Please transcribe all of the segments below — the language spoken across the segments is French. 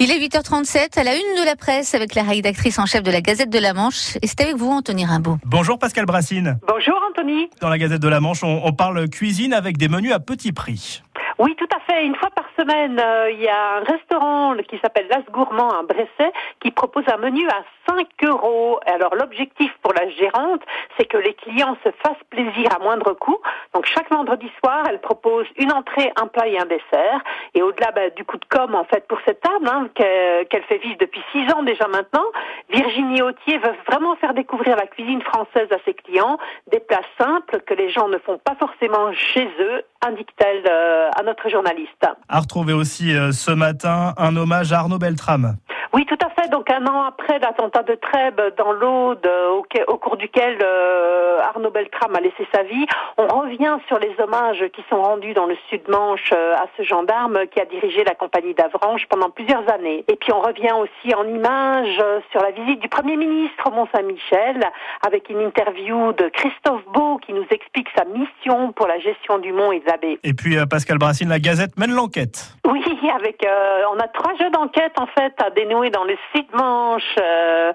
Il est 8h37 à la une de la presse avec la rédactrice en chef de la Gazette de la Manche. Et c'est avec vous, Anthony Rimbaud. Bonjour Pascal Brassine. Bonjour Anthony. Dans la Gazette de la Manche, on, on parle cuisine avec des menus à petit prix. Oui, tout à fait. Une fois par euh, il y a un restaurant qui s'appelle Las Gourmand à Bresset qui propose un menu à 5 euros. Alors l'objectif pour la gérante, c'est que les clients se fassent plaisir à moindre coût. Donc chaque vendredi soir, elle propose une entrée, un plat et un dessert. Et au-delà bah, du coup de com en fait pour cette table hein, qu'elle fait vivre depuis 6 ans déjà maintenant, Virginie Autier veut vraiment faire découvrir la cuisine française à ses clients, des plats simples que les gens ne font pas forcément chez eux, indique-t-elle euh, à notre journaliste. À retrouver aussi euh, ce matin un hommage à Arnaud Beltrame. Oui, tout à fait. Donc un an après l'attentat de Trèbes dans l'Aude, au, au, cours duquel euh, Arnaud Beltrame a laissé sa vie, on revient sur les hommages qui sont rendus dans le Sud-Manche euh, à ce gendarme qui a dirigé la compagnie d'Avranches pendant plusieurs années. Et puis on revient aussi en images sur la visite du Premier ministre au Mont-Saint-Michel avec une interview de Christophe Beau qui nous explique sa mission pour la gestion du Mont et de. Et puis euh, Pascal Brassine, la Gazette mène l'enquête. Oui, avec euh, on a trois jeux d'enquête en fait à dénouer dans le Sud-Manche euh,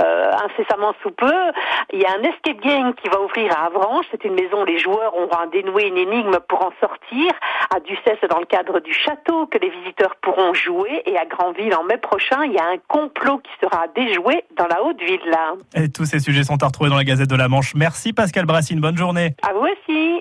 euh, incessamment sous peu. Il y a un escape game qui va ouvrir à Avranches. C'est une maison où les joueurs auront à dénouer une énigme pour en sortir. À Ducès, c'est dans le cadre du château que les visiteurs pourront jouer. Et à Granville, en mai prochain, il y a un complot qui sera déjoué dans la haute ville. Là. Et tous ces sujets sont à retrouver dans la Gazette de la Manche. Merci Pascal Brassine, bonne journée. À vous aussi.